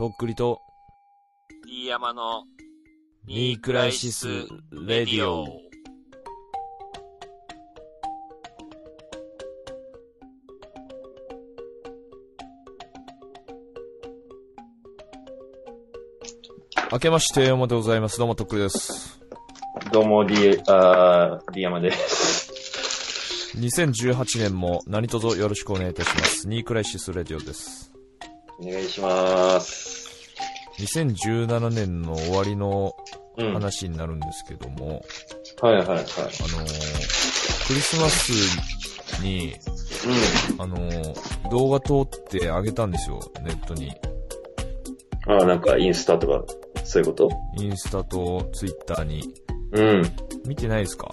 とっくりと、D 山のニークライシス・レディオ。明けましておめでとうございます。どうもとっくりです。どうも、D、あー D 山です。2018年も何卒よろしくお願いいたします。ニークライシス・レディオです。お願いします。2017年の終わりのうん。はい話になるんですけども、はいはい。あのークリスマスに、うあのー動画撮ってあげたんですよ、ネットに。ん。あーなんかインスタとか、そういうこと？インスタとツイッターに。うん。見てないですか？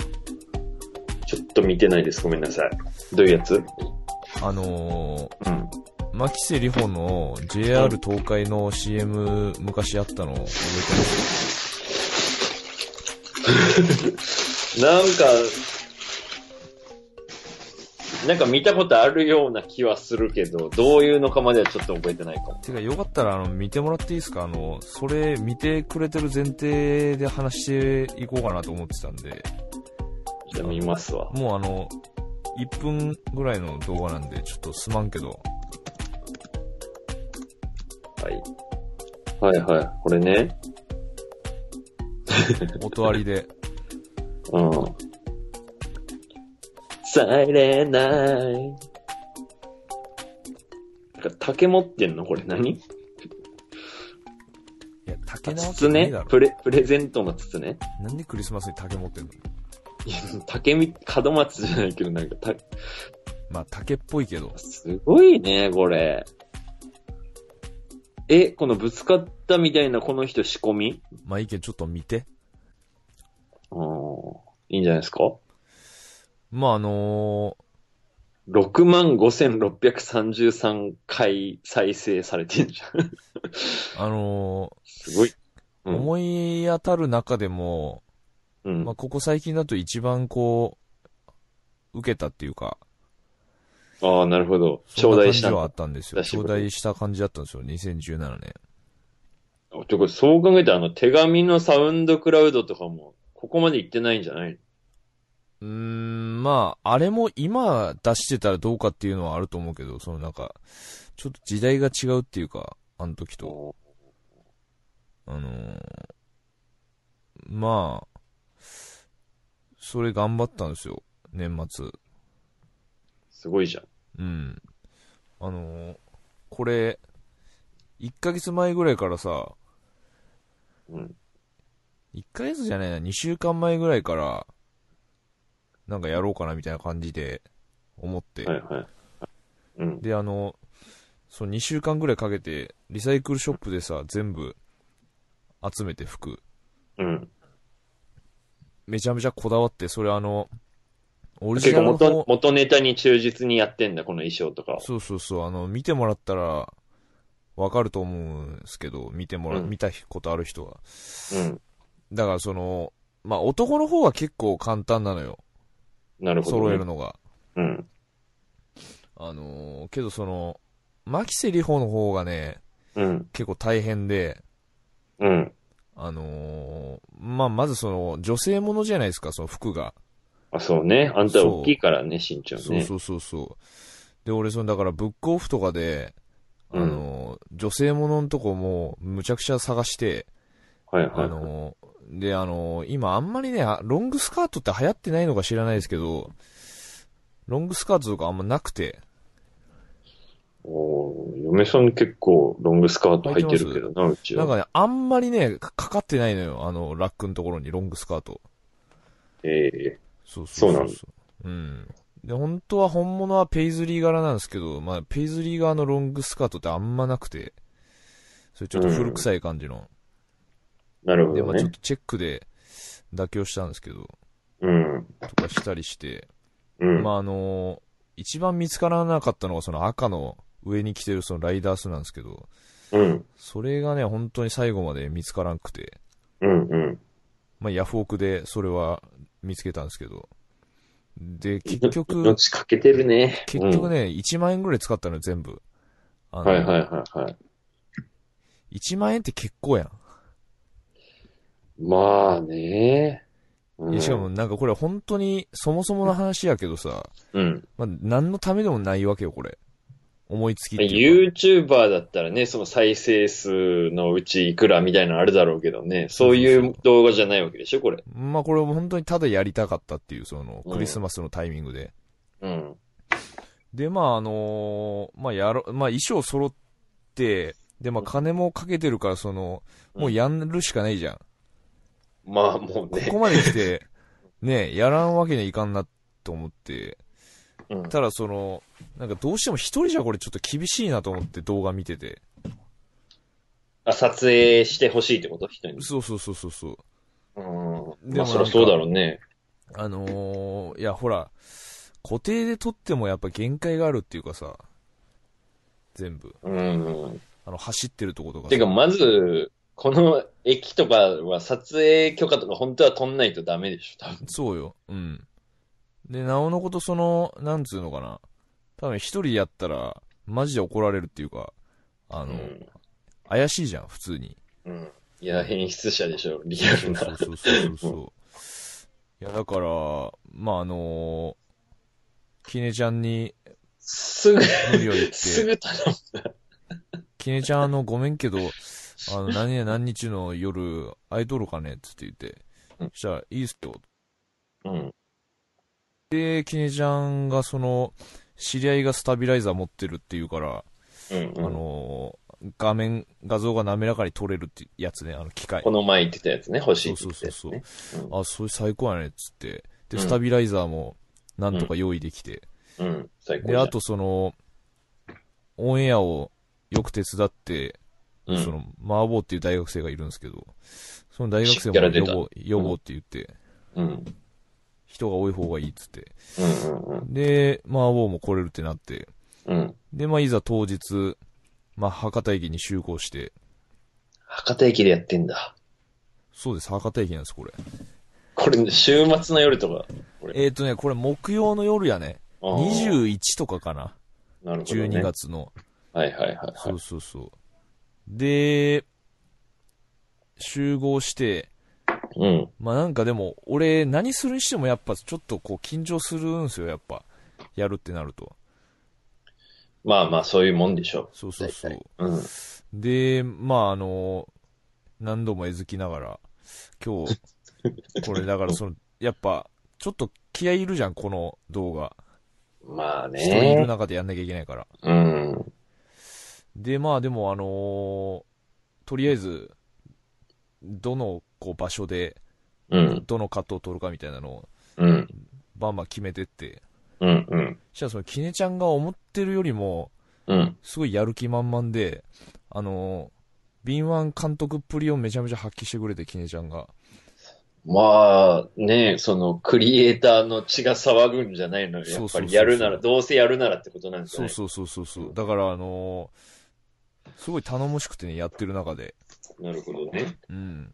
ちょっと見てないです。ごめんなさい。どういうやつ？あのうん。ー、牧瀬里穂の JR 東海の CM 昔あったの覚えてます？なんか、なんか見たことあるような気はするけど、どういうのかまではちょっと覚えてないかも。てか、よかったら、あの、見てもらっていいですか？あの、それ見てくれてる前提で話していこうかなと思ってたんで、じゃあ見ますわ。もうあの、1分ぐらいの動画なんで、ちょっとすまんけど、はい。はいはい。これね。音ありで、うん。サイレンナイなんか竹持ってんの？これ何？いや、竹なわけ筒ね？プレ、プレゼントの筒ね？なんでクリスマスに竹持ってんの？いや竹み、門松じゃないけど、なんかた、まあ、竹っぽいけど。すごいね、これ。え、このぶつかったみたいなこの人仕込み？まあ、いいけど、ちょっと見て。うん。いいんじゃないですか？まあ、あの ?65,633 回再生されてんじゃん。ー、あのすごい。ーうん思い当たる中でも、うん。まあ、ここ最近だと一番こう、受けたっていうか、ああ、なるほど。頂戴したはあったんですよ。頂戴した感じだったんですよ、2017年。てかそう考えたら、あの、手紙のサウンドクラウドとかも、ここまで行ってないんじゃない？うーん、まあ、あれも今出してたらどうかっていうのはあると思うけど、そのなんか、ちょっと時代が違うっていうか、あの時と。のあのーまあ、それ頑張ったんですよ、年末。すごいじゃん。うん。あのーこれ、1ヶ月前ぐらいからさ、うん。1ヶ月じゃないな、2週間前ぐらいから、なんかやろうかなみたいな感じで思って。はいはい。うん。で、あの、そう、2週間ぐらいかけて、リサイクルショップでさ、全部集めて服、うん。めちゃめちゃこだわって、それあの、オリジ結構ナルの方元、元ネタに忠実にやってんだ、この衣装とかを。そうそうそう、あの、見てもらったら、わかると思うんですけど、見てもら、うん見たことある人は。うん。だからその、まあ、男の方は結構簡単なのよ。なるほど、ね。揃えるのが。うん。あのーけどその、牧瀬里穂の方がね、うん。結構大変で、うん。あのーまあ、まずその、女性ものじゃないですか、その服が。あ、そうね。あんた大きいからね、身長ね。そうそうそうそう。で、俺、その、だから、ブックオフとかで、あのー女性もののとこも、むちゃくちゃ探して、はいはい。あのーで、あのー今あんまりね、あロングスカートって流行ってないのか知らないですけど、ロングスカートとかあんまなくて、おー嫁さん結構ロングスカート履いてるけどな、うちは。なんかね、あんまりね、かかかってないのよ、あの、ラックのところにロングスカート。ええそうそうそうなんだうん。で、本当は本物はペイズリー柄なんですけど、まあ、ペイズリー側のロングスカートってあんまなくて、それちょっと古臭い感じの。で、なるほどね。まあちょっとチェックで妥協したんですけど、うん。とかしたりして、うん。まああの一番見つからなかったのがその赤の上に着てるそのライダースなんですけど、うん。それがね、本当に最後まで見つからんくて、うん。うん。まあヤフオクでそれは見つけたんですけど、で、結局、命かけてるね。結局ね、1万円ぐらい使ったのよ、全部。あのはいはいはいはい。1万円って結構やん。まあね。うんしかもなんかこれ本当にそもそもの話やけどさ、うん。まあ、何のためでもないわけよ、これ。思いつきっていうか。YouTuber だったらね、その再生数のうちいくらみたいなのあるだろうけどね、そういう動画じゃないわけでしょ、これ。まあこれも本当にただやりたかったっていう、その、うんクリスマスのタイミングで。うん。で、まああのーまあやろ、まあ衣装揃って、で、まあ金もかけてるから、その、もうやるしかないじゃん。まあもうね。ここまで来て、ね、やらんわけにはいかんなと思って、うんただその、なんかどうしても一人じゃこれちょっと厳しいなと思って動画見てて。あ、撮影してほしいってこと？人に。そうそうそうそうそう。うん。でもまあそりゃそうだろうね。あのー、いやほら、固定で撮ってもやっぱ限界があるっていうかさ、全部。うん。あの、走ってるとことかさ。てか、まず、この駅とかは撮影許可とか本当は取んないとダメでしょ、多分。そうよ。うん。で、なおのことその、なんつうのかな。多分一人やったら、マジで怒られるっていうか、あの、うん。怪しいじゃん、普通に。うん。いや、変質者でしょ、リアルな。そうそうそうそう。いや、だから、まあ、あのきねちゃんにすぐ、無理を言っすて、ぐ頼む。きねちゃん、あの、ごめんけど、あの、何や何日の夜、空いとるかねっつって言って、うんそしたら、いいっすよ。うん。で、きねちゃんが、その、知り合いがスタビライザー持ってるっていうから、うん、うん。あの画面、画像が滑らかに撮れるってやつね、あの機械こ。の前言ってたやつね、欲しいって言ってたやつそうね。あ、それ最高やねっつって。で、うんスタビライザーも、なんとか用意できて。うん、最高で、あとその、オンエアをよく手伝って、うんその、マーボーっていう大学生がいるんですけど、その大学生も呼ぼう、呼ぼうって言って、うん。人が多い方がいいっつって。で、マーボーも来れるってなって。で、まあ、いざ当日、まあ、博多駅に集合して、博多駅でやってんだ。そうです、博多駅なんです、これ。これ、週末の夜とか。えっ、ー、とね、これ木曜の夜やね。あー21とかかな。なるほど、ね。12。月の。はいはいはい、はそ。いうそうそう。で、集合して、うん。まあなんかでも、俺何するにしてもやっぱちょっとこう緊張するんですよ、やっぱ。やるってなると。まあまあ、そういうもんでしょそうそうそう大。うん。で、まああの、何度もえずきながら、今日、これだからその、やっぱ、ちょっと気合いいるじゃん、この動画。まあ一人いるね。中でやんなきゃいけないから。うん。で、まあでもあのーとりあえず、どのこう場所で、うん。どのカットを撮るかみたいなのを、うん。バンバン決めてって。うん。うん。そしたらその、キネちゃんが思ってるよりも、うん。すごいやる気満々で、あのー敏腕監督っぷりをめちゃめちゃ発揮してくれて、キネちゃんが。まあ、ねその、クリエイターの血が騒ぐんじゃないのよ。やっぱりやるなら、どうせやるならってことなんですよね。そうそうそうそうそう。だからあのーすごい頼もしくてね、やってる中で。なるほどね。うん。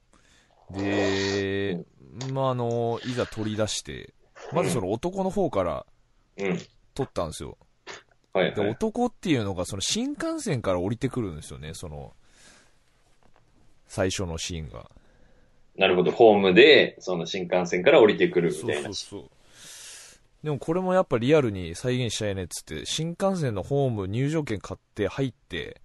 で、まああのーいざ取り出して、まずその男の方からうん。撮ったんですよ。で、はいはい。男っていうのが、その新幹線から降りてくるんですよね、その、最初のシーンが。なるほど。ホームで、その新幹線から降りてくるみそうたいなそう。そう。でもこれもやっぱリアルに再現したいねっつって、新幹線のホーム入場券買って入って、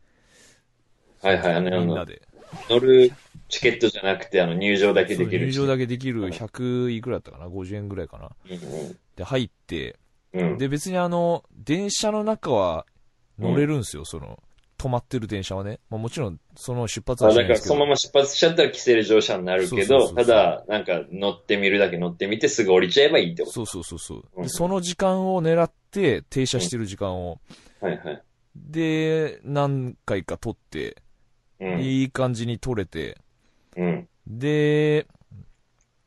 はいはい。あのみんなで。乗るチケットじゃなくて、あの、入場だけできる。入場だけできる100いくらだったかな ?50 円ぐらいかな？で、入って、うんうん。うん。で、別にあの、電車の中は乗れるんですよ、その、止まってる電車はね。まあもちろん、その出発あはしなだからそのま。ま出発しちゃったら規制乗車になるけど、ただ、なんか乗ってみるだけ乗ってみてすぐ降りちゃえばいいってこそうそうそうそう。うんでその時間を狙って、停車してる時間を、と。はいはい。で、何回か撮って、うん。いい感じに撮れて、うん。で、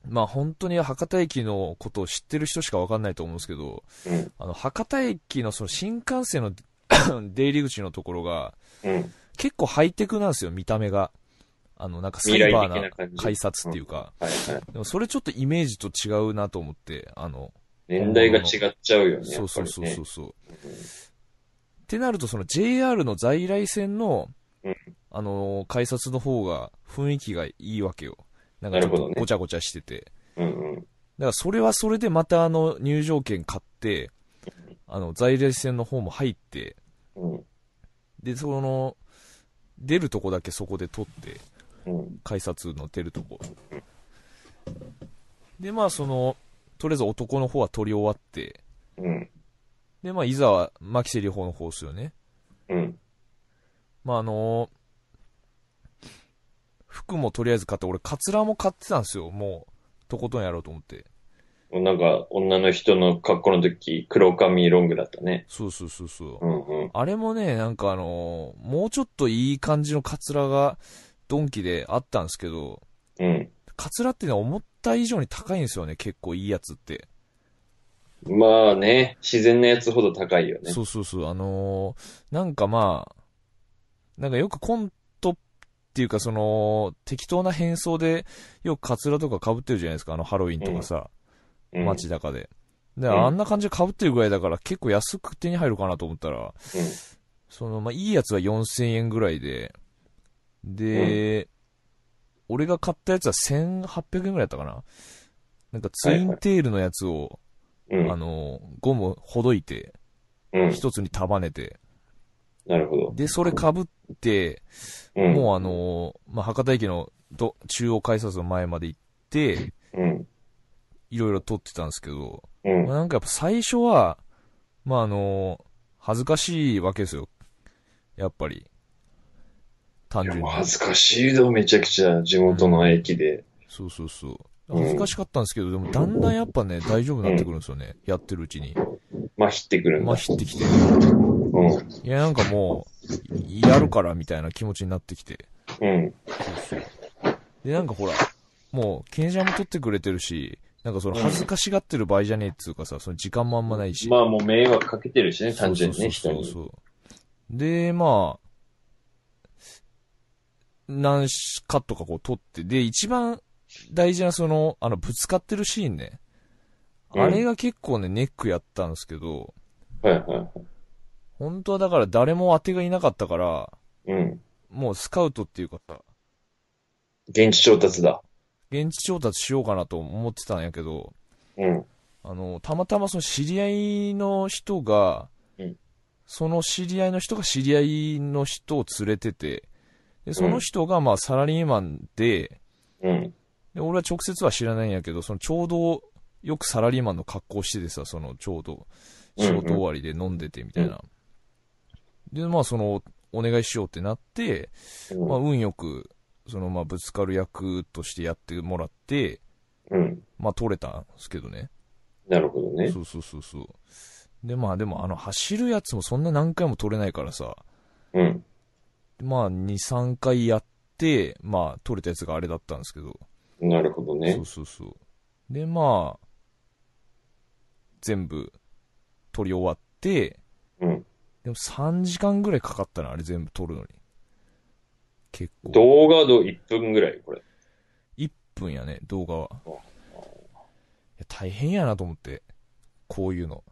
まあ本当に博多駅のことを知ってる人しかわかんないと思うんですけど、うん。あの、博多駅のその新幹線の 出入り口のところが、うん。結構ハイテクなんですよ、見た目が。あの、なんかサイバーな改札っていうか。はいはい。でもそれちょっとイメージと違うなと思って、あの、年代が違っちゃうよね。そうそうそうそうそう。ってなると、その JR の在来線のうん、あのー改札の方が雰囲気がいいわけよ。なんかちょっとごちゃごちゃしてて。うんうん。だからそれはそれでまたあの入場券買って、あの在来線の方も入って、うん。で、その、出るとこだけそこで取って、うん。改札の出るとこ。で、まあその、とりあえず男の方は取り終わって、うん。で、まあいざは牧瀬里穂の方ですよね。うん。まああの服もとりあえず買って、俺カツラも買ってたんですよ、もう。とことんやろうと思って。なんか、女の人の格好の時、黒髪ロングだったね。そうそうそうそう。うんうん。あれもね、なんかあのーもうちょっといい感じのカツラがドンキであったんですけど、うん。カツラってね、思った以上に高いんですよね、結構いいやつって。まあね、自然なやつほど高いよね。そうそうそう、あのーなんかまあ、なんかよくコントっていうかその、適当な変装でよくカツラとか被ってるじゃないですか、あのハロウィンとかさ、うん、街中で。で、うんあんな感じで被ってるぐらいだから結構安く手に入るかなと思ったら、その、まあ、いいやつは4000円ぐらいで、で、俺が買ったやつは1800円ぐらいだったかな。なんかツインテールのやつを、うん。うん。あの、ゴムほどいて、うん。一つに束ねて、なるほど。で、それ被って、うん。もうあの、まあ、博多駅のど中央改札の前まで行って、うん。いろいろ撮ってたんですけど、うんまあ、。なんかやっぱ最初は、まあ、あの、恥ずかしいわけですよ。やっぱり。単純に。もう恥ずかしいよ、めちゃくちゃ地元の駅で。そうそうそう。うん恥ずかしかったんですけど、でもだんだんやっぱね、大丈夫になってくるんですよね。やってるうちに。まひってくるんだ。まひってきて。うん。いや、なんかもう、いやるからみたいな気持ちになってきて。うん。そうそう。で、なんかほら、もう、ケンジャンも撮ってくれてるし、なんかその恥ずかしがってる場合じゃねえっつうかさ、その時間もあんまないし。まあもう迷惑かけてるしね、単純にね、人に。そうそう。で、まあ、何カットかこう撮って、で、一番大事なその、あの、ぶつかってるシーンね。うんあれが結構ね、ネックやったんですけど、はいはいはい。本当はだから誰も当てがいなかったから、うん。もうスカウトっていうかさ、現地調達だ。現地調達しようかなと思ってたんやけど、うん。あの、たまたまその知り合いの人が、うんその知り合いの人が知り合いの人を連れてて、で、その人がまあサラリーマンで、うん。で俺は直接は知らないんやけど、そのちょうどよくサラリーマンの格好しててさ、そのちょうど仕事終わりで飲んでてみたいな。で、まあその、お願いしようってなって、うんまあ運よく、そのまあぶつかる役としてやってもらって、うん。まあ取れたんですけどね。なるほどね。そうそうそうそう。で、まあでもあの走るやつもそんな何回も取れないからさ、うん。まあ2、3回やって、まあ取れたやつがあれだったんですけど、なるほどねそう。そうそう。で、まあ、全部取り終わって、うん。でも3時間ぐらいかかったな、あれ全部撮るのに。結構。動画ど1分ぐらい、これ。1分やね、動画は。あいや大変やなと思って。こういうの。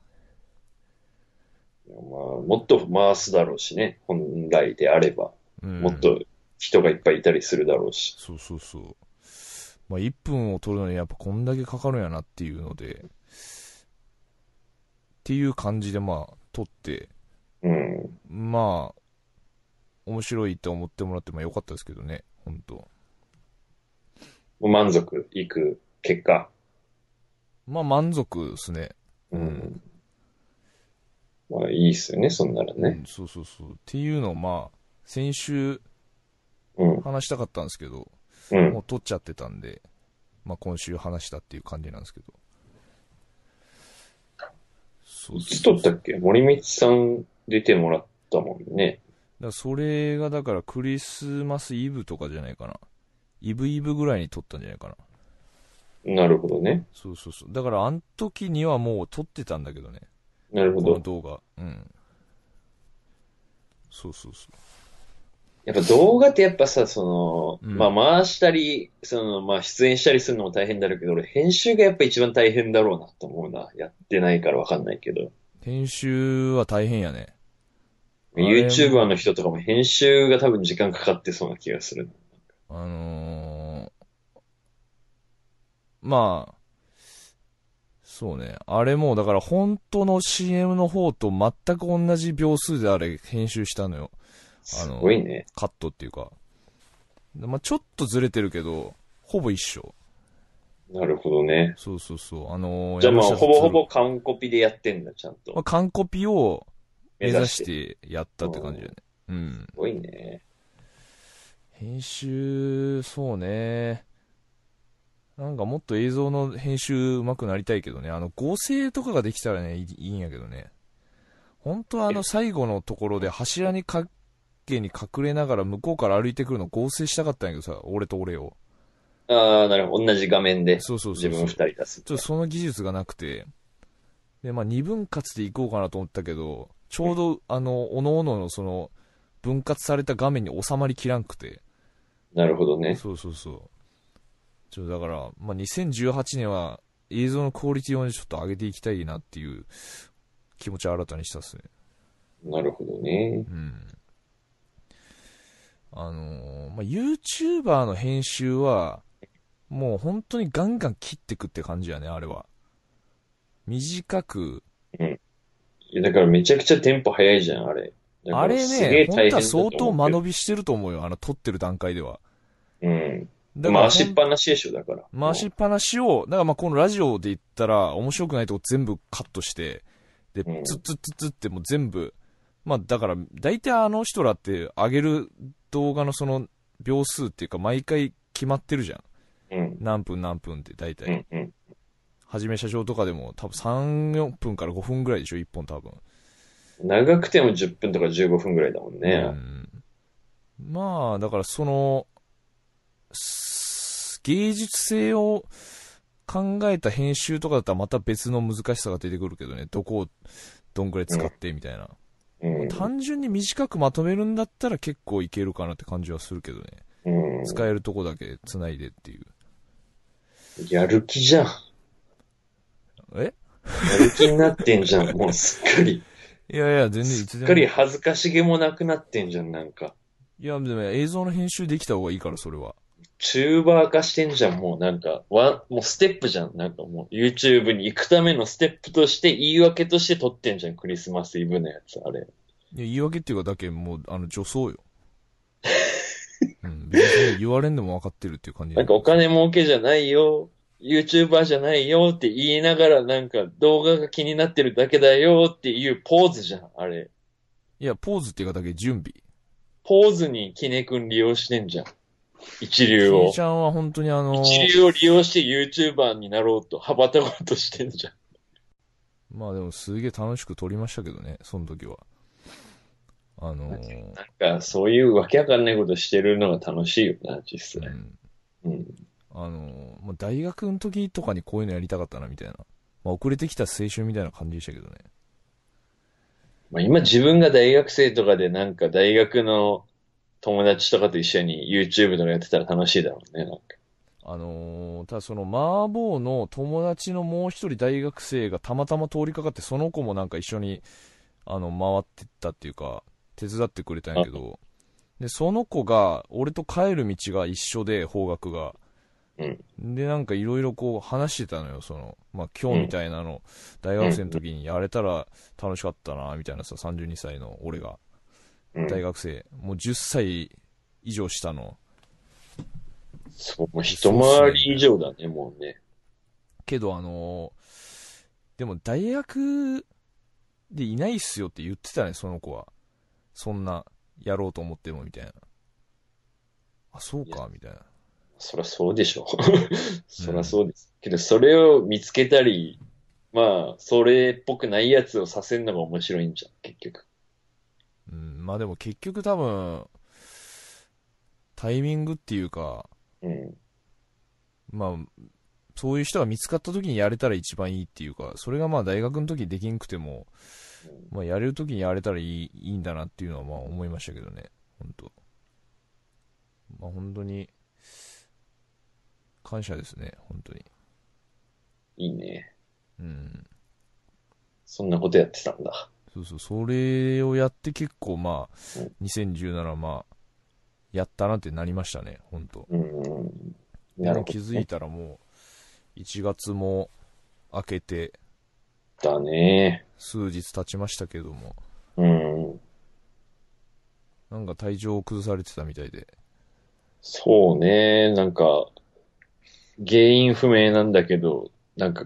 まあ、もっと回すだろうしね。本来であれば。うん。もっと人がいっぱいいたりするだろうし。そうそうそう。まあ、1分を撮るのにやっぱこんだけかかるんやなっていうので、っていう感じでまあ、撮って、うん。まあ、面白いって思ってもらってもよかったですけどね、本当満足いく結果。まあ満足ですね。うん。まあいいっすよね、そんならね。うんそうそうそう。っていうのをまあ、先週うん。話したかったんですけど、うんも。う撮っちゃってたんで、まあ今週話したっていう感じなんですけど。そいつ撮ったっけ？森光さん出てもらったもんね。だそれがだからクリスマスイブとかじゃないかな。イブイブぐらいに撮ったんじゃないかな。なるほどね。そうそうそう。だからあの時にはもう撮ってたんだけどね。なるほこのど。動画。うん。そうそうそやっぱ動画ってやっぱさ、その、うんまあ回したり、その、まあ出演したりするのも大変だろうけど、俺編集がやっぱ一番大変だろうなと思うな。やってないからわかんないけど。う。編集は大変やね。YouTuber の人とかも編集が多分時間かかってそうな気がする。あのー、まあ、そうね。あれも、だから本当の CM の方と全く同じ秒数であれ編集したのよ。あすのごいね。カットっていうか。まあちょっとずれてるけど、ほぼ一緒。なるほどね。そうそうそう。あのーじゃあまあ、ほぼほぼ完コピでやってんだ、ちゃんと。まあ、完コピを目指してやったって感じだよね。うん。すごいね。編集、そうね。なんかもっと映像の編集上手くなりたいけどね。あの、合成とかができたらね、いいんやけどね。本当はあの最後のところで柱に影に隠れながら向こうから歩いてくるの合成したかったんやけどさ、俺と俺を。ああ、なるほど。同じ画面でそうそうそう。自分二人出す。ちょっとその技術がなくて、で、まあ二分割でいこうかなと思ったけど、ちょうど、あの、おのおののその、分割された画面に収まりきらんくて、なるほどね。そうそうそう。ちょだから、まあ、2018年は映像のクオリティをねちょっと上げていきたいなっていう気持ちを新たにしたっすね。なるほどね。うん。あのーまあ、YouTuber の編集は、もう本当にガンガン切ってくって感じやね、あれは。短く、いやだからめちゃくちゃテンポ早いじゃん、あれ。あれね、本当は相当間延びしてると思うよ、あの撮ってる段階では。うん。だから回しっぱなしでしょ、だから。回しっぱなしを、だからまあこのラジオで言ったら、面白くないとこ全部カットして、でう、んツッツッツッツッってもう全部、まあだから、大体あの人らって上げる動画のその秒数っていうか、毎回決まってるじゃん。うん。何分何分って大う体。ん。うん。はじめ社長とかでも多分3、4分から5分ぐらいでしょ、1本多分。長くても10分とか15分ぐらいだもんうね。んまあ、だからその、す芸術性を考えた編集とかだったらまた別の難しさが出てくるけどね。どこをどんぐらい使ってみたいな。うん。単純に短くまとめるんだったら結構いけるかなって感じはするけどね。うん。使えるとこだけ繋いでっていう。やる気じゃん。やえる気になってんじゃん、もうすっかり。いやいや、全然いつでも。すっかり恥ずかしげもなくなってんじゃん、なんか。いや、でも映像の編集できた方がいいから、それは。チューバー化してんじゃん、もうなんか、わ、もうステップじゃん。なんかもう YouTube に行くためのステップとして、言い訳として撮ってんじゃん、クリスマスイブのやつ、あれ。いや、言い訳っていうかだけ、もう、あの、女装よ。うん、別に言われんでも分かってるっていう感じ。なんかお金儲けじゃないよ、YouTuber じゃないよって言いながら、なんか動画が気になってるだけだよっていうポーズじゃん、あれ。いや、ポーズっていうかだけ準備。ポーズにキネ君利用してんじゃん。一流をち。ゃんは本当にあの、一流を利用して YouTuber になろうと、羽ばたこうとしてんじゃん。まあでもすげえ楽しく撮りましたけどね、その時は。あのーなんか、そういうわけわかんないことしてるのが楽しいよな、実際。うん。うん。あのーまあ、大学の時とかにこういうのやりたかったな、みたいな。まあ、遅れてきた青春みたいな感じでしたけどね。まあ、今自分が大学生とかでなんか大学の友達とかと一緒に YouTube とかやってたら楽しいだろうね、なんか。あのーただその麻婆の友達のもう一人大学生がたまたま通りかかって、その子もなんか一緒に、あの、回ってったっていうか、手伝ってくれたんやけど、で、その子が、俺と帰る道が一緒で、方角が。うん。で、なんかいろいろこう話してたのよ、その、まあ今日みたいなの、大学生の時にやれたら楽しかったな、みたいなさ、32歳の俺が、うん。大学生、もう10歳以上下の、そう、もう一回り以上だね、もうね。けどあのーでも大学でいないっすよって言ってたね、その子は。そんな、やろうと思っても、みたいな。あ、そうか、みたいな。そらそうでしょ。そらそうです。けど、それを見つけたり、まあ、それっぽくないやつをさせるのが面白いんじゃん、結局。うん、まあでも結局多分、タイミングっていうか、うん。まあ、そういう人が見つかった時にやれたら一番いいっていうか、それがまあ大学の時できんくても、まあやれる時にやれたらいいいいんだなっていうのはまあ思いましたけどね、本当まあ本当に、感謝ですね、本当に。いいね。うん。そんなことやってたんだ。そうそう、それをやって結構まあうん、2017まあ、やったなってなりましたね、ほんと。うん。でも気づいたらもう、1月も明けて、だね。数日経ちましたけども、うん。なんか体調を崩されてたみたいで。そうね。なんか、原因不明なんだけど、なんか、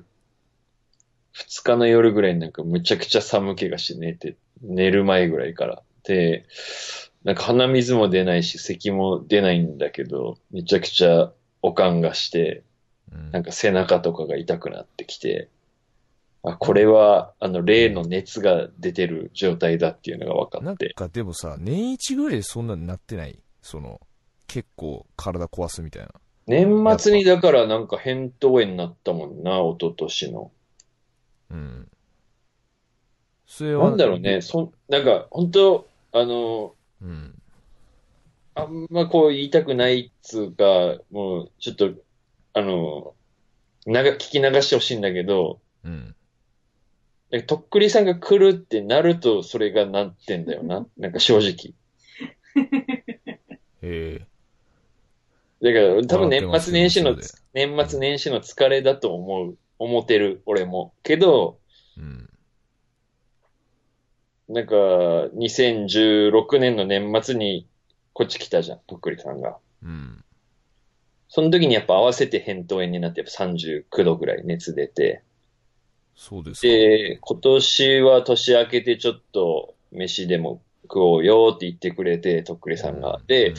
二日の夜ぐらいになんかむちゃくちゃ寒気がして寝て、寝る前ぐらいから。で、なんか鼻水も出ないし、咳も出ないんだけど、めちゃくちゃおかんがして、うんなんか背中とかが痛くなってきて、あ、これは、あの、例の熱が出てる状態だっていうのが分かなんって。かでもさ、年一ぐらいでそんなになってない？その、結構体壊すみたいな。年末にだからなんか扁桃炎になったもんな、一昨年の。うん。それは。なんだろうね、そん、なんか、本当あの、うん。あんまこう言いたくないっつうか、もう、ちょっと、あの、なが、聞き流してほしいんだけど、うん。とっくりさんが来るってなると、それがなってんだよな。なんか正直。へえ。だから、多分年末年始のよ、年末年始の疲れだと思う、思ってる、俺も。けど、うん。なんか、2016年の年末にこっち来たじゃん、とっくりさんが。うん。その時にやっぱ合わせて扁桃炎になってやっぱ39度ぐらい熱出て。そうですか。で、今年は年明けてちょっと飯でも食おうよって言ってくれて、とっくりさんが。で、うん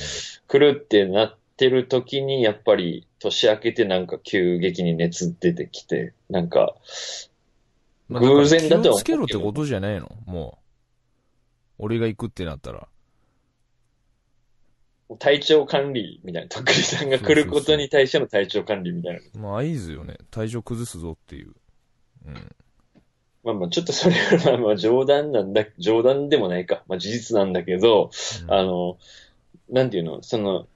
来るってなってる時にやっぱり年明けてなんか急激に熱出てきて、なんか、まあ偶然だとは思うけど気をつけろってことじゃないの？もう。俺が行くってなったら。体調管理みたいな、とっくりさんが来ることに対しての体調管理みたいな。まあ、合図よね。体調崩すぞっていう。うん。まあまあ、ちょっとそれはまあまあ冗談なんだ、冗談でもないか。まあ事実なんだけど、うんあの、なんていうの、その、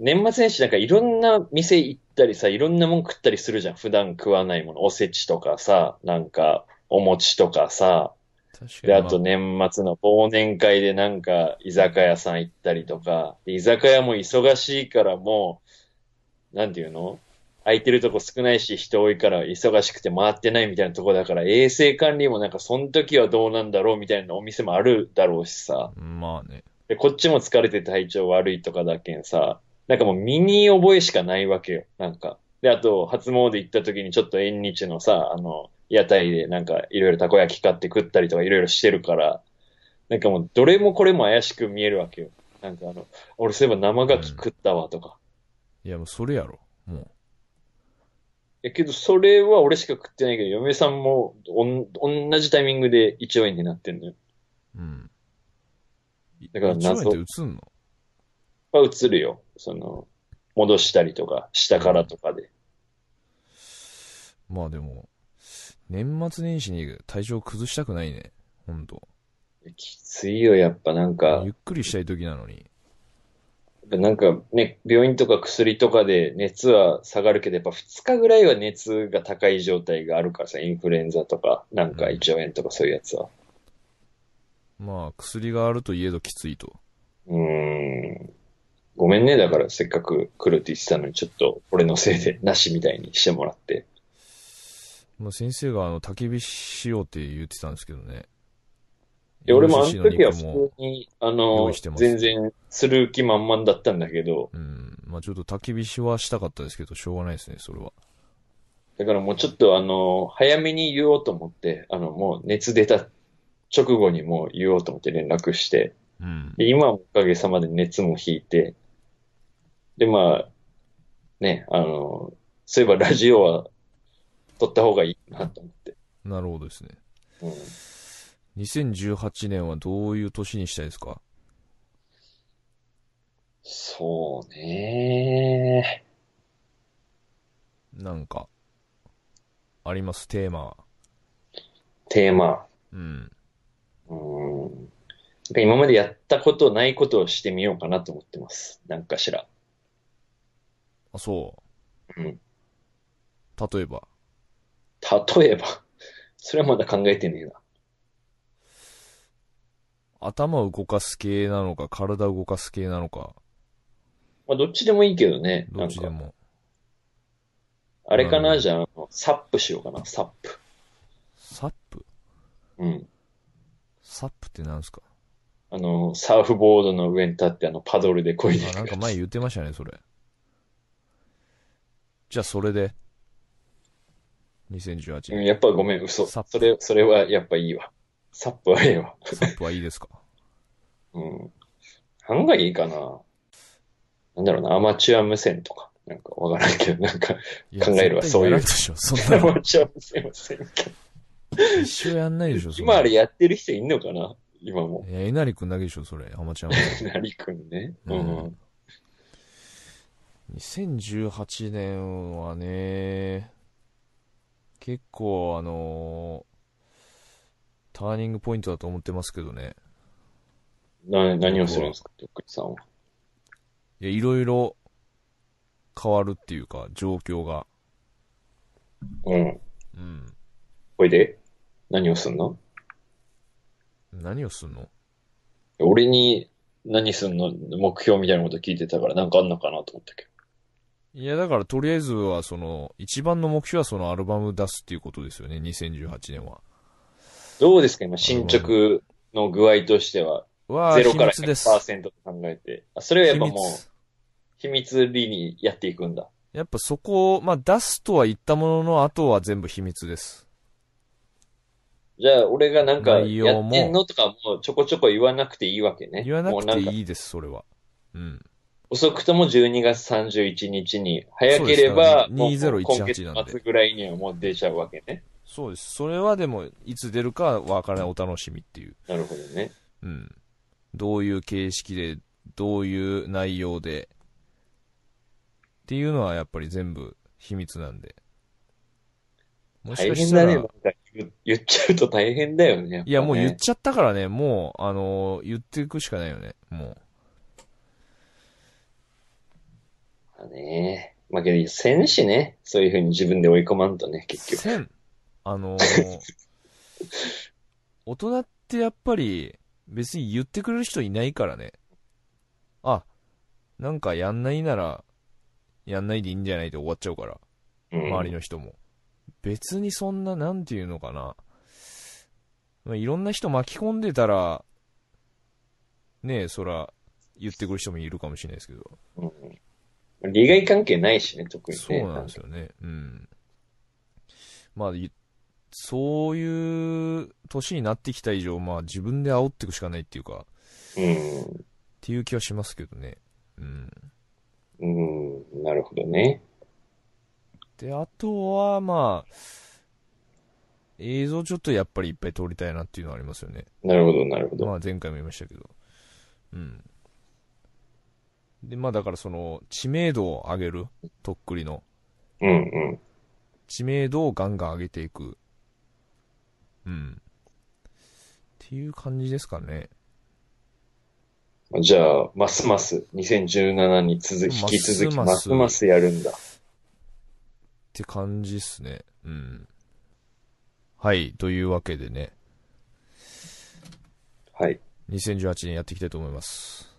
年末年始なんかいろんな店行ったりさ、いろんなもん食ったりするじゃん。普段食わないもの。おせちとかさ、なんか、お餅とかさ。で、確かに、あと年末の忘年会でなんか居酒屋さん行ったりとか。で居酒屋も忙しいからもう、なんていうの？空いてるとこ少ないし人多いから忙しくて回ってないみたいなとこだから衛生管理もなんかその時はどうなんだろうみたいなお店もあるだろうしさ。まあね。で、こっちも疲れて体調悪いとかだけんさ、なんかもう身に覚えしかないわけよ。なんか。で、あと、初詣行った時にちょっと縁日のさ、あの、屋台でなんかいろいろたこ焼き買って食ったりとかいろいろしてるから、なんかもうどれもこれも怪しく見えるわけよ。なんかあの、俺そういえば生牡蠣食ったわとか。いや、もうそれやろ。もいやけど、それは俺しか食ってないけど、嫁さんもおん同じタイミングで胃腸炎になってんのよ。う。うん。だから謎一応って映んの？は映るよ。その、戻したりとか、下からとかで。まあでも、年末年始に体調崩したくないね。ほんと。きついよ、やっぱなんかゆ、っくりしたい時なのに。なんかね、病院とか薬とかで熱は下がるけど、やっぱ2日ぐらいは熱が高い状態があるからさ、インフルエンザとか、なんか胃腸炎とかそういうやつは。まあ、薬があるといえどきついと。うーん。ごめんね、だからせっかく来るって言ってたのに、ちょっと俺のせいでなしみたいにしてもらって。まあ、先生があの、焚き火しようって言ってたんですけどね。いや、俺もあの時は普通に、あ用の全然する気満々だったんだけど、うん。まあちょっと焚き火しはしたかったですけど、しょうがないですね、それは。だからもうちょっとあの、早めに言おうと思って、あの、もう熱出た直後にもう言おうと思って連絡して、うん。で今はおかげさまで熱も引いて、で、まあ、ね、あの、そういえばラジオは撮った方がいいなと思って。なるほどですね。うん、2018年はどういう年にしたいですか？そうね。なんか、あります、テーマは。テーマ。うん。うん。なんか今までやったことないことをしてみようかなと思ってます。なんかしら。あ、そう。うん。例えば。例えば、それはまだ考えてねえな。頭を動かす系なのか、体を動かす系なのか、まあ、どっちでもいいけどね。どっちでも。あれかな、うんじゃあサップしようかな、サップ。サップ？うん。サップってなんですか？あの、サーフボードの上に立って、あの、パドルで漕いでいあ、くなんか前言ってましたね、それ。じゃあそれで？2018うん年。やっぱごめん、嘘。サップそれ、それはやっぱいいわ。サップはええわ。サップはいいですか？うん。案外いいかな。なんだろうな、アマチュア無線とか。なんかわからんけど、なんか、考えるわそういうやらんでしょ、そんなアの。マチュア無線はせんけど。一生やんないでしょ、今あれやってる人いんのかな？今も。いや、えなりくんだけでしょ、それ。アマチュアの。なりくんね。ううんん。2018年はね、結構あのターニングポイントだと思ってますけどね。な、何をするんですか、とっくりさんは？いや、いろいろ変わるっていうか、状況が。うん。うん。これで何をすんの？何をすんの？俺に何すんの？目標みたいなこと聞いてたからなんかあんのかなと思ったけいや、だからとりあえずは、その、一番の目標はそのアルバム出すっていうことですよね、2018年は。ど。どうですか今、進捗の具合としては？は、秘ゼロから密です。100%と考えて。あそれはやっぱもう秘、密裏にやっていくんだ。やっぱそこを、まあ出すとは言ったものの、あとは全部秘密です。じゃあ、俺がなんか、やってんのとかもちょこちょこ言わなくていいわけね。言わなくていいです、それは。うん。遅くとも12月31日に、早ければ、そうですからもう2018今月末ぐらいにはもう出ちゃうわけね。そうです。それはでも、いつ出るかわからないお楽しみっていう。なるほどね。うん。どういう形式で、どういう内容で、っていうのはやっぱり全部秘密なんで。もし大かしたら、言言っちゃうと大変だよね。いやもう言っっちゃったからね、もう、あのー言っていくしかないよね、もぱね。まあけど、せんしね。そういうふうに自分で追い込まんとね、う。結局。千あのー 大人ってやっぱり、別に言ってくれる人いないからね。あ、なんかやんないなら、やんないでいいんじゃないで終わっちゃうから。うん周りの人も。別にそんな、なんていうのかな。まあ、いろんな人巻き込んでたら、ねえ、そら、言ってくる人もいるかもしれないですけど。うん。利害関係ないしね、特にね。そうなんですよね。うん。まあ、いそういう年になってきた以上、まあ自分で煽っていくしかないっていうか、うん。っていう気はしますけどね。うん。うん。なるほどね。で、あとは、まあ、映像ちょっとやっぱりいっぱい撮りたいなっていうのはありますよね。なるほど、なるほど。まあ前回も言いましたけど。うん。で、まあだからその、知名度を上げる、とっくりの。うん知名度をガンガン上げていく。うん。っていう感じですかね。うん。じゃあ、ますます2017に続き、引き続き、ますますやるんだ。って感じっすね。うん。はい。というわけでね、はい。2018年やっていきたいと思います。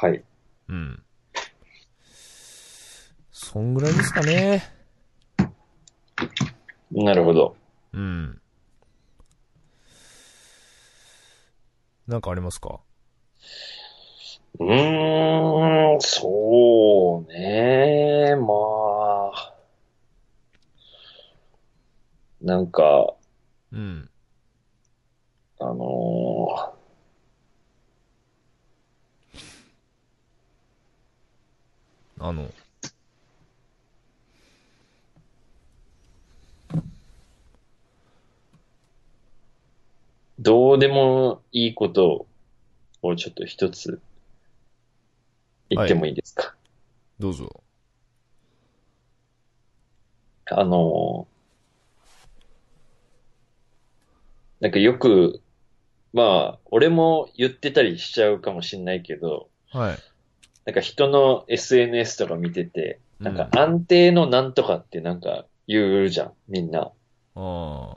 はい。うん。そんぐらいですかね。なるほど。うん。なんかありますか？うーん、そうね、まあ。なんか、うん。あのあの、どうでもいいことをちょっと一つ言ってもいいですか？どうぞ。あの、なんかよく、まあ、俺も言ってたりしちゃうかもしんないけど、はい。なんか人の SNS とか見てて、なんかうん安定のなんとかってなんか言うじゃん、みんな。ああ。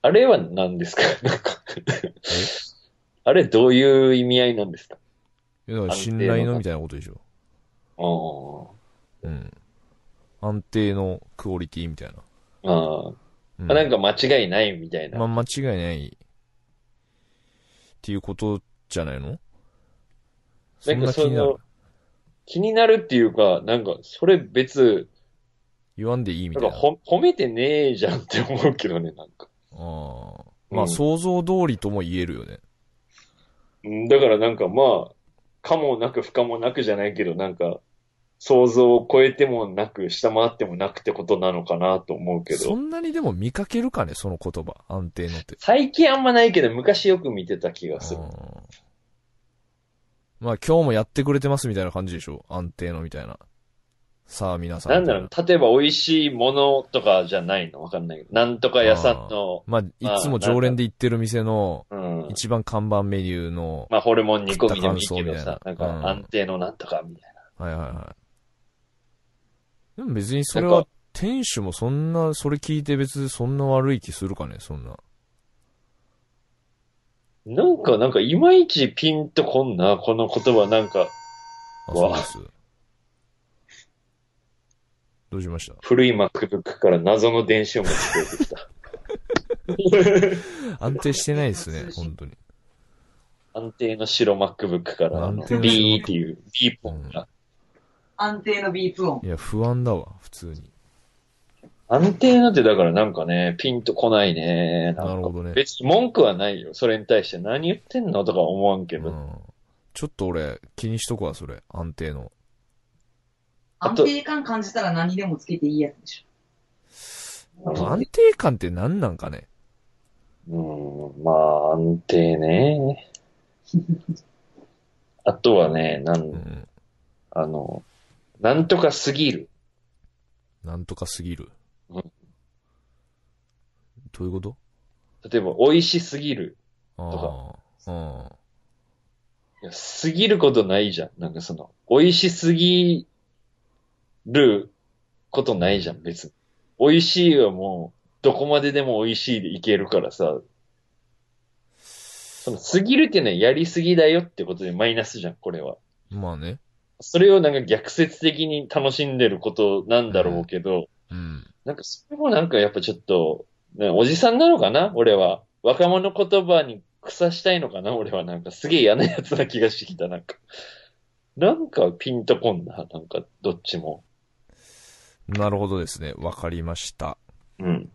あれは何ですか？なんかあれどういう意味合いなんですか？いやだから信頼のみたいなことでしょ。あうん。安定のクオリティみたいな。あ。ああ。うん、なんか間違いないみたいな。まあ、間違いない。っていうことじゃないの？なんかその。気になるっていうか、なんか、それ別、言わんでいいみたいな。なんかほ褒めてねえじゃんって思うけどね、なんか。ああ。うんまあ、想像通りとも言えるよね。うんだからなんかまあ、かもなく不可もなくじゃないけど、なんか、想像を超えてもなく、下回ってもなくってことなのかなと思うけど。そんなにでも見かけるかね、その言葉。安定のって。最近あんまないけど、昔よく見てた気がする。うんまあ、今日もやってくれてますみたいな感じでしょ？安定のみたいな。さあ、皆さん。なんだろう、例えば美味しいものとかじゃないの？わかんないけど。なんとか屋さんの、まあ、いつも常連で行ってる店のうん。一番看板メニューの、まあ、ホルモン煮込みでもいいけどさ、なんか安定のなんとかみたいはいはいはい。でも別にそれは店主もそんな、それ聞いて別にそんな悪い気するかね、そんな。な。なんか、なんか、いまいちピンとこんな、この言葉、なんか、あ、そうです。どうしました？古い MacBook から謎の電子音が聞こえてきた。安定してないですね、本当に。安定の白 MacBook から、ビーっていう、ビーポンが。安定のビープ音。いや、不安だわ、普通に。安定のってだからなんかね、ピンとこないね。なるほどね別に文句はないよ。それに対して何言ってんのとか思わんけど。うん。ちょっと俺、気にしとくわ、それ。安定の。安定感感じたら何でもつけていいやつでしょ。安定感って何なんかね。うん、まあ、安定ね。あとはね、な、うんん。あの、なんとかすぎる。なんとかすぎる。うんどういうこと？例えば、美味しすぎる。ああ。いや、すぎることないじゃん。なんかその、美味しすぎることないじゃん、別に。美味しいはもう、どこまででも美味しいでいけるからさ。その、すぎるっていうのはやりすぎだよってことでマイナスじゃん、これは。うん。まあね。それをなんか逆説的に楽しんでることなんだろうけど、うん。なんかそれもなんかやっぱちょっと、ね、おじさんなのかな？俺は。若者言葉に草したいのかな？俺はなんかすげえ嫌なやつな気がしてきた、なんか。なんかピンとこんな、なんかどっちも。なるほどですね。わかりました。うん。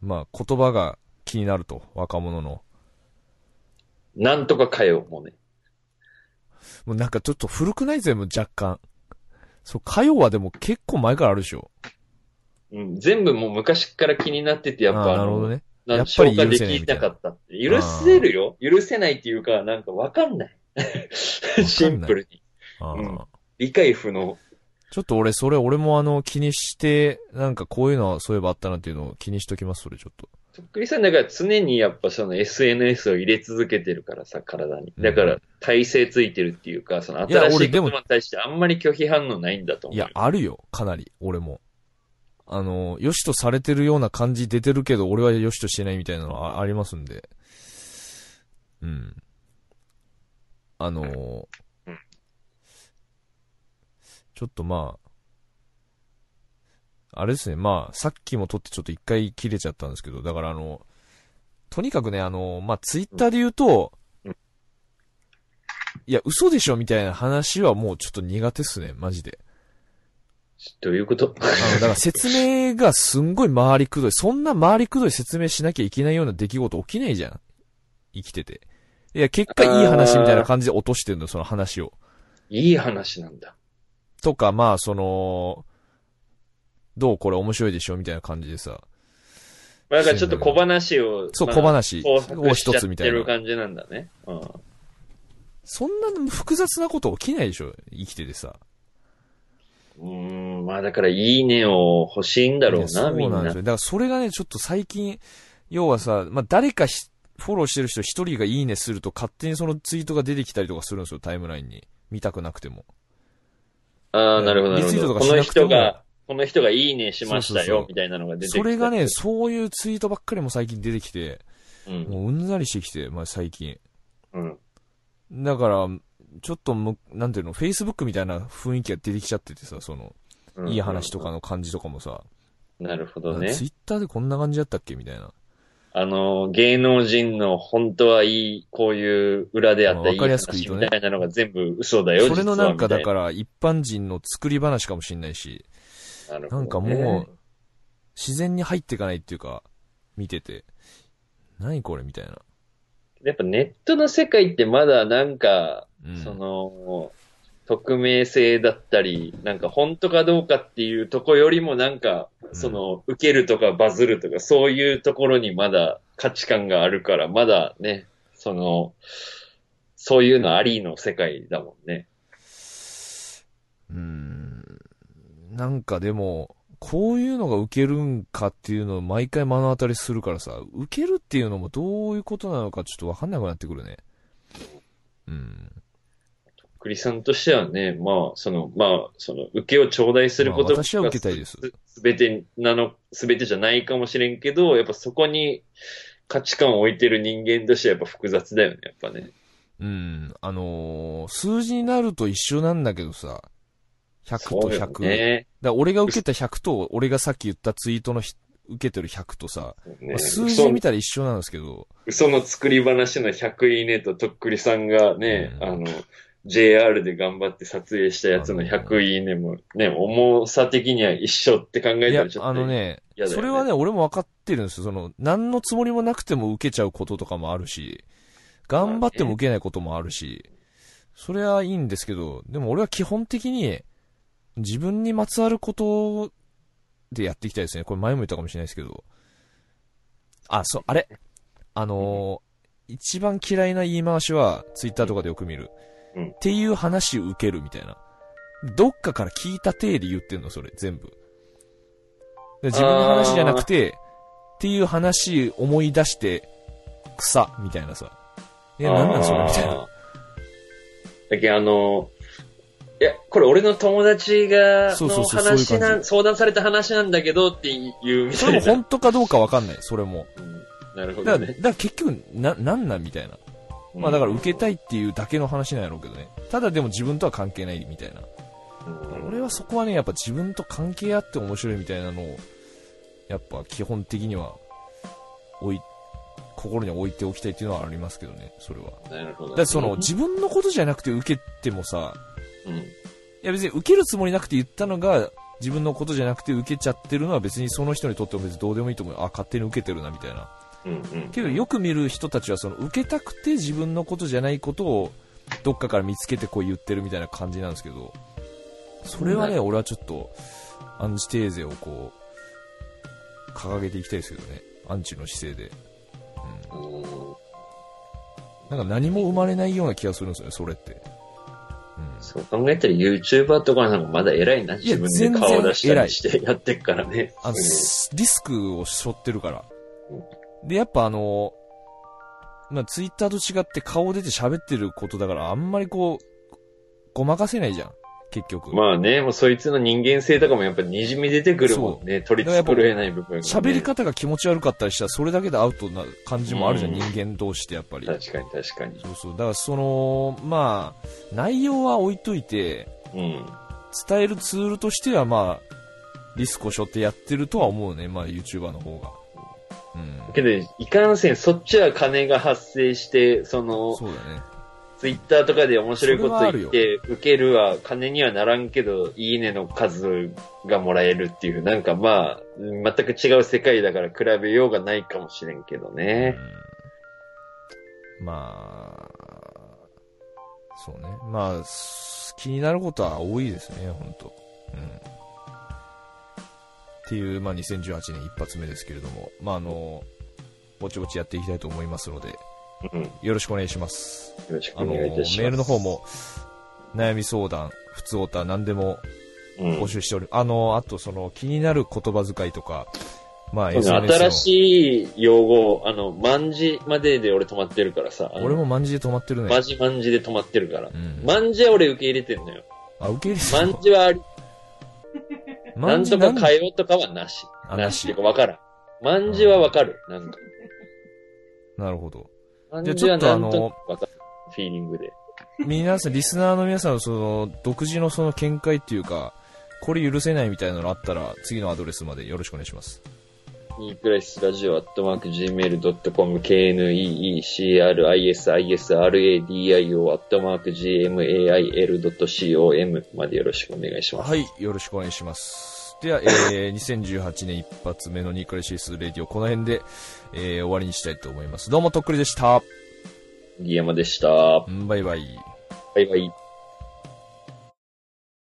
まあ、言葉が気になると、若者の。なんとかかよ、もうね。もうなんかちょっと古くない？全部若干。そう、歌謡はでも結構前からあるでしょ。うん。全部もう昔から気になってて、やっあぱあの、あなるほどね。やっぱり消化で許せないみたいなきなかったって。許せるよ許せないっていうか、なんかわかんない。シンプルに。うん理解不能。ちょっと俺、それ俺もあの、気にして、なんかこういうのはそういえばあったなっていうのを気にしときます、それちょっと。とっくりさんだから常にやっぱその SNS を入れ続けてるからさ、体に。だから体勢ついてるっていうか、その新しい言葉に対してあんまり拒否反応ないんだと思。いうや、あるよ、かなり、俺も。あの、良しとされてるような感じ出てるけど、俺は良しとしてないみたいなのはあありますんで。うん。あのうんちょっとまあ、あれですね、まあ、さっきも撮ってちょっと一回切れちゃったんですけど、だからあの、とにかくね、あの、まあ、ツイッターで言うと、うんいや、嘘でしょみたいな話はもうちょっと苦手っすね、マジで。どういうこと？あの、だから説明がすんごい回りくどい。そんな回りくどい説明しなきゃいけないような出来事起きないじゃん。生きてて。いや、結果いい話みたいな感じで落としてんの、その話を。いい話なんだ。とか、まあ、その、どうこれ面白いでしょみたいな感じでさ。まあ、だからちょっと小話を、そう、まあ小話を一つみたいな。る感じなんだね。うん。そんな複雑なこと起きないでしょ生きててさ。うーん、まあだからいいねを欲しいんだろうな、みなうんなんです。よ。だからそれがね、ちょっと最近、要はさ、まあ、誰かひフォローしてる人一人がいいねすると勝手にそのツイートが出てきたりとかするんですよ、タイムラインに。見たくなくても。ああ、なるほど、なるほど。リツイートとかこの人がこの人がいいねしましたよ、みたいなのが出てきたそれがね、そういうツイートばっかりも最近出てきて、うん。もううんざりしてきて、まあ最近。うん。だから、ちょっとむ、なんていうの、Facebook みたいな雰囲気が出てきちゃっててさ、その、うんいい話とか。の感じとかもさ、なるほどね。ツイッターでこんな感じだったっけみたいな。あの、芸能人の本当はいい、こういう裏であったいいわかりやすく言うとね話みたいなのが全部嘘だよ、それのなんかだら。から一般人の作り話かもしんないし、なるほどねなんかもう、自然に入っていかないっていうか、見てて、何これみたいな。やっぱネットの世界ってまだなんか、うん。その、匿名性だったり、なんか本当かどうかっていうとこよりもなんか、うんその、受けるとかバズるとか、そういうところにまだ価値観があるから、まだね、その、そういうのありの世界だもんね。うん。なんかでも、こういうのが受けるんかっていうのを毎回目の当たりするからさ、受けるっていうのもどういうことなのかちょっとわかんなくなってくるね。うん。クリさんとしてはね、まあ、その、まあ、その、受けを頂戴することまあ私は受けたいですすべてなの、すべてじゃないかもしれんけど、やっぱそこに価値観を置いてる人間としてはやっぱ複雑だよね、やっぱね。うん。あのー数字になると一緒なんだけどさ、100とそうよ100。ね。だ俺が受けた100と、俺がさっき言ったツイートのひ受けてる100とさ、まねあ数字で見たら一緒なんですけど、嘘の作り話の100いいねととっくりさんがね、うんあの、JR で頑張って撮影したやつの100いいねもね、重さ的には一緒って考えたらちょっ、とあのね、嫌だよね。それはね、俺も分かってるんですよ。その、何のつもりもなくても受けちゃうこととかもあるし、頑張っても受けないこともあるし、それはいいんですけど、でも俺は基本的に、自分にまつわることでやっていきたいですね。これ前も言ったかもしれないですけど。あ、そう、あれ。あのー一番嫌いな言い回しは、ツイッターとかでよく見る。うんっていう話受けるみたいな。どっかから聞いた体で言ってんの、それ、全部。で自分の話じゃなくて、っていう話思い出して、草、みたいなさ。いや、なんなんそれ？みたいな。だけどあの、いや、これ俺の友達が、のそうそうそう話な、相談された話なんだけどっていうみそれもたいな。本当かどうかわかんない、それも。うんなるほどだから、だね。から結局、な、なんなんみたいな。まあだから受けたいっていうだけの話なんやろうけどね。ただでも自分とは関係ないみたいな。うん俺はそこはね、やっぱ自分と関係あって面白いみたいなのを、やっぱ基本的には、置い、心に置いておきたいっていうのはありますけどね、それは。なるほど。だってその、自分のことじゃなくて受けてもさ、うん、いや別に受けるつもりなくて言ったのが、自分のことじゃなくて受けちゃってるのは別にその人にとっても別にどうでもいいと思う。あ、勝手に受けてるなみたいな。うん、うん。けどよく見る人たちはその受けたくて自分のことじゃないことをどっかから見つけてこう言ってるみたいな感じなんですけど、それはね、俺はちょっとアンチテーゼをこう、掲げていきたいですけどね。アンチの姿勢で。うん。うんなんか何も生まれないような気がするんですよね、それって。うん。そう考えたら YouTuber とかなんかまだ偉いな。自分で顔出したりしてやってっからね。あの、うんリスクを背負ってるから。で、やっぱあの、まあ、ツイッターと違って顔出て喋ってることだから、あんまりこう、ごまかせないじゃん。結局。まあね、もうそいつの人間性とかもやっぱ滲み出てくるもんね。取り繕えない部分が、ね。喋り方が気持ち悪かったりしたら、それだけでアウトな感じもあるじゃん、うん人間同士ってやっぱり。確かに確かに。そうそう。だからその、まあ、内容は置いといて、うん。伝えるツールとしてはまあ、リスクを背負ってやってるとは思うね、まあ YouTuber の方が。うん。けど、いかんせん、そっちは金が発生して、その、そうだね。ツイッターとかで面白いこと言って、受けるは金にはならんけど、いいねの数がもらえるっていう、なんかまあ、全く違う世界だから比べようがないかもしれんけどね。うんまあ、そうね。まあ、す気になることは多いですね、本当うん。っていう、まあ、2018年一発目ですけれども、まあ、あの、ぼちぼちやっていきたいと思いますので、うん。よよろしくお願いします。ろしくおあの、メ願いいたします。ールの方、も、悩み相談、普通オタ、何でもうん募集しており、あの、あとその、気になる言葉遣いとか、まあ、新しい用語、あの、万字までで俺止まってるからさ。俺も万字で止まってるね。マジ万字で止まってるからう。ん。万字は俺受け入れてんのよ。あ、受け入れてる万字はあり、なんとかかよとかはなし。あなしっていうかわからん。万字はわかる。なんか。なるほど。万じゃあちょっとあの。フィーリングで。皆さん、リスナーの皆さんのその、独自のその見解っていうか、これ許せないみたいなのあったら、次のアドレスまでよろしくお願いします。ニークライスラジオアットマーク Gmail.com KNEECRISISRADIO アットマーク GMAIL.com までよろしくお願いします。はい、よろしくお願いします。では、えー、2018年一発目のニークライシスレディオ、この辺で、えー、終わりにしたいと思います。どうも、とっくりでした。ギヤマでした。うんバイバイ。バイバイ。